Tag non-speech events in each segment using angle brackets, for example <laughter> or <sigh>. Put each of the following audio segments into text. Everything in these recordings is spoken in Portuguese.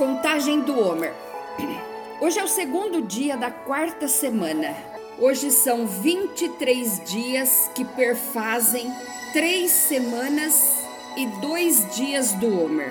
Contagem do Homer. <clears throat> Hoje é o segundo dia da quarta semana. Hoje são 23 dias que perfazem três semanas e dois dias do Homer.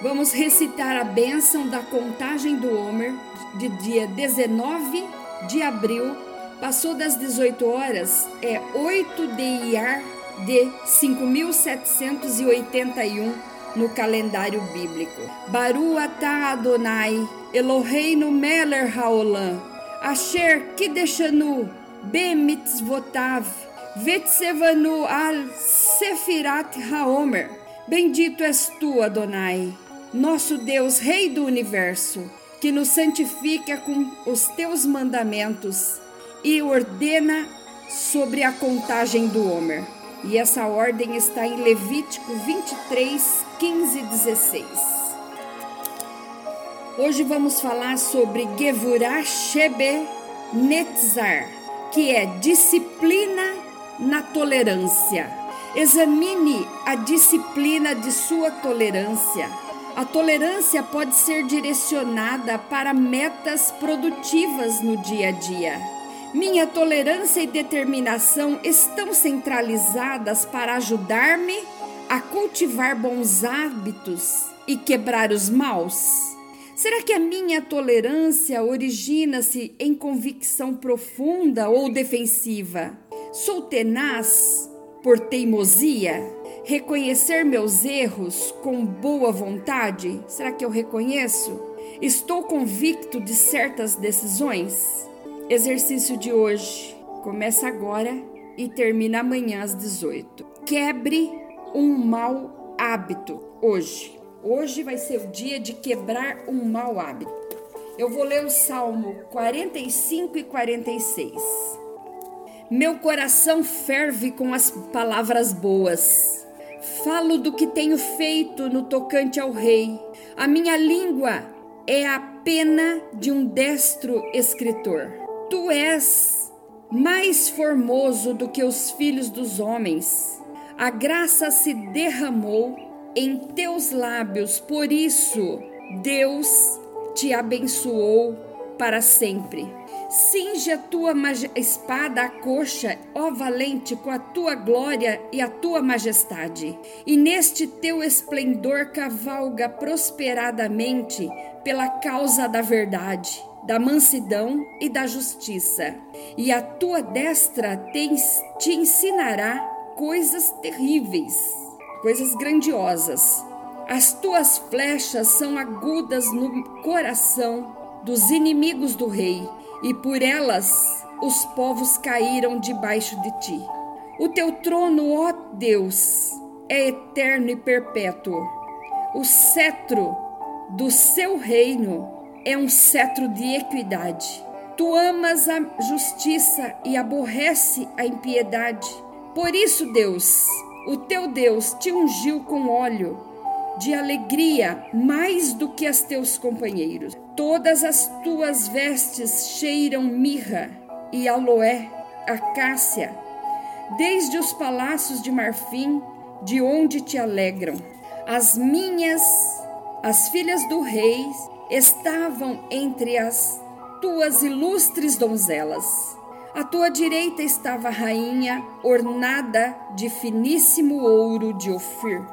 Vamos recitar a bênção da contagem do Homer de dia 19 de abril. Passou das 18 horas, é 8 de Iar de 5781 no calendário bíblico. Baru atah Adonai, Eloheinu Meler Haolam, Asher Kideshanu, Bemitzvotav, Vetsevanu al Sefirat Haomer. Bendito és tu, Adonai, nosso Deus, Rei do universo, que nos santifica com os teus mandamentos e ordena sobre a contagem do Homer. E essa ordem está em Levítico 23, 15 e 16. Hoje vamos falar sobre Gevurah Shebe Netzar, que é disciplina na tolerância. Examine a disciplina de sua tolerância. A tolerância pode ser direcionada para metas produtivas no dia a dia minha tolerância e determinação estão centralizadas para ajudar-me a cultivar bons hábitos e quebrar os maus? Será que a minha tolerância origina-se em convicção profunda ou defensiva? Sou tenaz por teimosia? Reconhecer meus erros com boa vontade? Será que eu reconheço? Estou convicto de certas decisões? Exercício de hoje começa agora e termina amanhã às 18. Quebre um mau hábito hoje. Hoje vai ser o dia de quebrar um mau hábito. Eu vou ler o Salmo 45 e 46. Meu coração ferve com as palavras boas. Falo do que tenho feito no tocante ao rei. A minha língua é a pena de um destro escritor. Tu és mais formoso do que os filhos dos homens. A graça se derramou em teus lábios, por isso Deus te abençoou para sempre. Cinge a tua espada à coxa, ó valente, com a tua glória e a tua majestade. E neste teu esplendor cavalga prosperadamente pela causa da verdade da mansidão e da justiça, e a tua destra te, te ensinará coisas terríveis, coisas grandiosas. As tuas flechas são agudas no coração dos inimigos do rei, e por elas os povos caíram debaixo de ti. O teu trono, ó Deus, é eterno e perpétuo. O cetro do seu reino é um cetro de equidade. Tu amas a justiça e aborrece a impiedade. Por isso, Deus, o teu Deus, te ungiu com óleo de alegria mais do que as teus companheiros. Todas as tuas vestes cheiram mirra e aloé, acácia, desde os palácios de marfim, de onde te alegram. As minhas, as filhas do rei, estavam entre as tuas ilustres donzelas. À tua direita estava a rainha, ornada de finíssimo ouro de Ofir.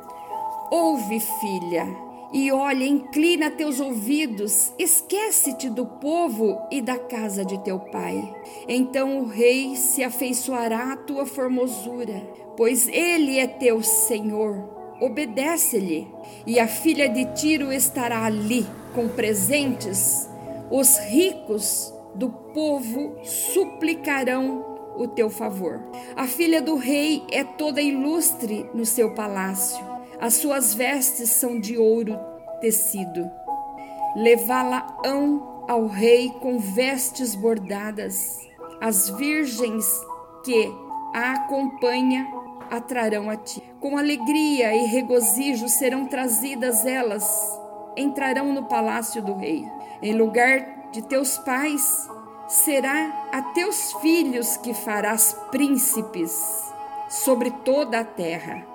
Ouve, filha, e olha, inclina teus ouvidos, esquece-te do povo e da casa de teu pai. Então o rei se afeiçoará à tua formosura, pois ele é teu senhor. Obedece-lhe, e a filha de Tiro estará ali com presentes, os ricos do povo suplicarão o teu favor. A filha do rei é toda ilustre no seu palácio. As suas vestes são de ouro tecido. Levá-la-ão ao rei com vestes bordadas. As virgens que a acompanham atrarão a ti. Com alegria e regozijo serão trazidas elas entrarão no palácio do rei. Em lugar de teus pais, será a teus filhos que farás príncipes sobre toda a terra.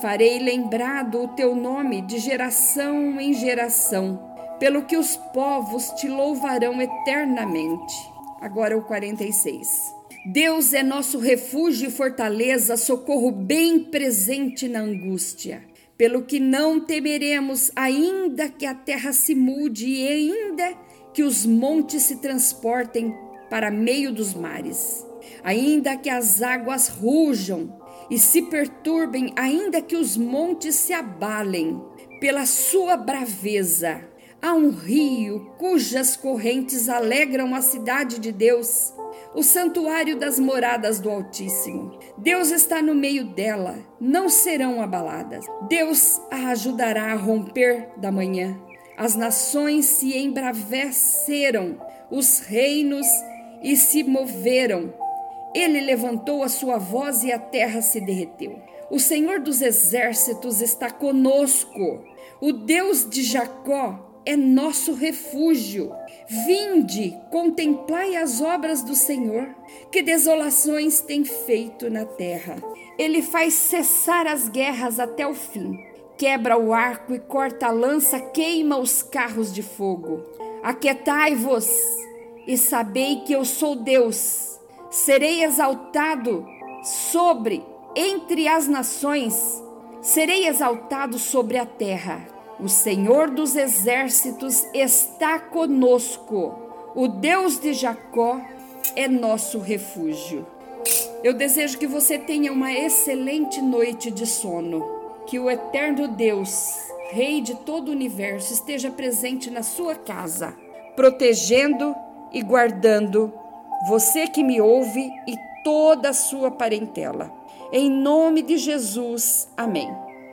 Farei lembrado o teu nome de geração em geração, pelo que os povos te louvarão eternamente. Agora o 46. Deus é nosso refúgio e fortaleza, socorro bem presente na angústia. Pelo que não temeremos, ainda que a terra se mude e ainda que os montes se transportem para meio dos mares, ainda que as águas rujam e se perturbem, ainda que os montes se abalem pela sua braveza. Há um rio cujas correntes alegram a cidade de Deus, o santuário das moradas do Altíssimo. Deus está no meio dela, não serão abaladas. Deus a ajudará a romper da manhã. As nações se embraveceram, os reinos e se moveram ele levantou a sua voz e a terra se derreteu. O Senhor dos exércitos está conosco. O Deus de Jacó é nosso refúgio. Vinde, contemplai as obras do Senhor, que desolações tem feito na terra. Ele faz cessar as guerras até o fim. Quebra o arco e corta a lança, queima os carros de fogo. Aquietai-vos e sabei que eu sou Deus serei exaltado sobre entre as nações, serei exaltado sobre a terra. O Senhor dos exércitos está conosco. O Deus de Jacó é nosso refúgio. Eu desejo que você tenha uma excelente noite de sono. Que o eterno Deus, Rei de todo o universo, esteja presente na sua casa, protegendo e guardando você que me ouve e toda a sua parentela. Em nome de Jesus, amém.